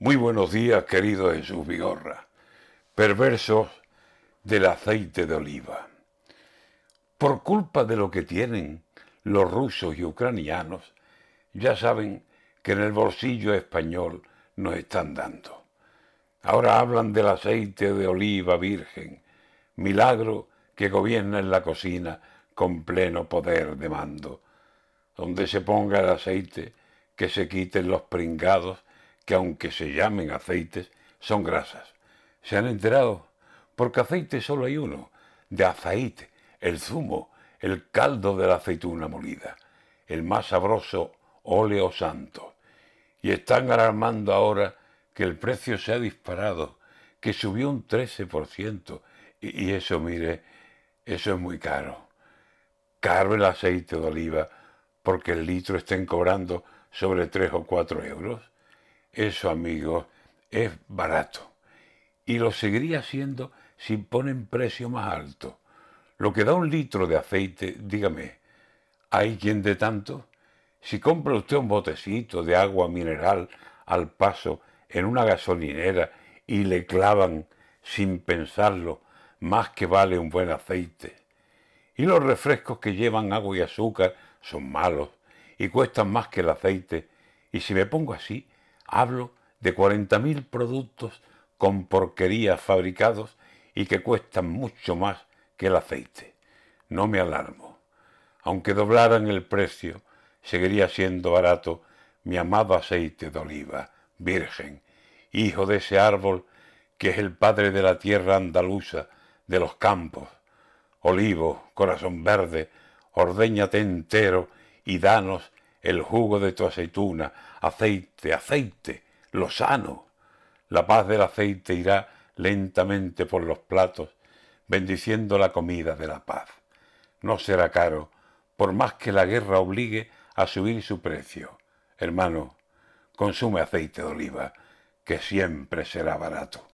Muy buenos días, querido Jesús Vigorra. Perversos del aceite de oliva. Por culpa de lo que tienen los rusos y ucranianos, ya saben que en el bolsillo español nos están dando. Ahora hablan del aceite de oliva virgen, milagro que gobierna en la cocina con pleno poder de mando. Donde se ponga el aceite, que se quiten los pringados que aunque se llamen aceites, son grasas. ¿Se han enterado? Porque aceite solo hay uno, de aceite, el zumo, el caldo de la aceituna molida, el más sabroso óleo santo. Y están alarmando ahora que el precio se ha disparado, que subió un 13%, y, y eso, mire, eso es muy caro. Caro el aceite de oliva, porque el litro estén cobrando sobre 3 o 4 euros. Eso, amigos, es barato. Y lo seguiría siendo si ponen precio más alto. Lo que da un litro de aceite, dígame, ¿hay quien de tanto? Si compra usted un botecito de agua mineral al paso en una gasolinera y le clavan, sin pensarlo, más que vale un buen aceite. Y los refrescos que llevan agua y azúcar son malos y cuestan más que el aceite. Y si me pongo así, Hablo de 40.000 productos con porquerías fabricados y que cuestan mucho más que el aceite. No me alarmo. Aunque doblaran el precio, seguiría siendo barato mi amado aceite de oliva, virgen, hijo de ese árbol que es el padre de la tierra andaluza, de los campos. Olivo, corazón verde, ordéñate entero y danos el jugo de tu aceituna, aceite, aceite, lo sano. La paz del aceite irá lentamente por los platos, bendiciendo la comida de la paz. No será caro, por más que la guerra obligue a subir su precio. Hermano, consume aceite de oliva, que siempre será barato.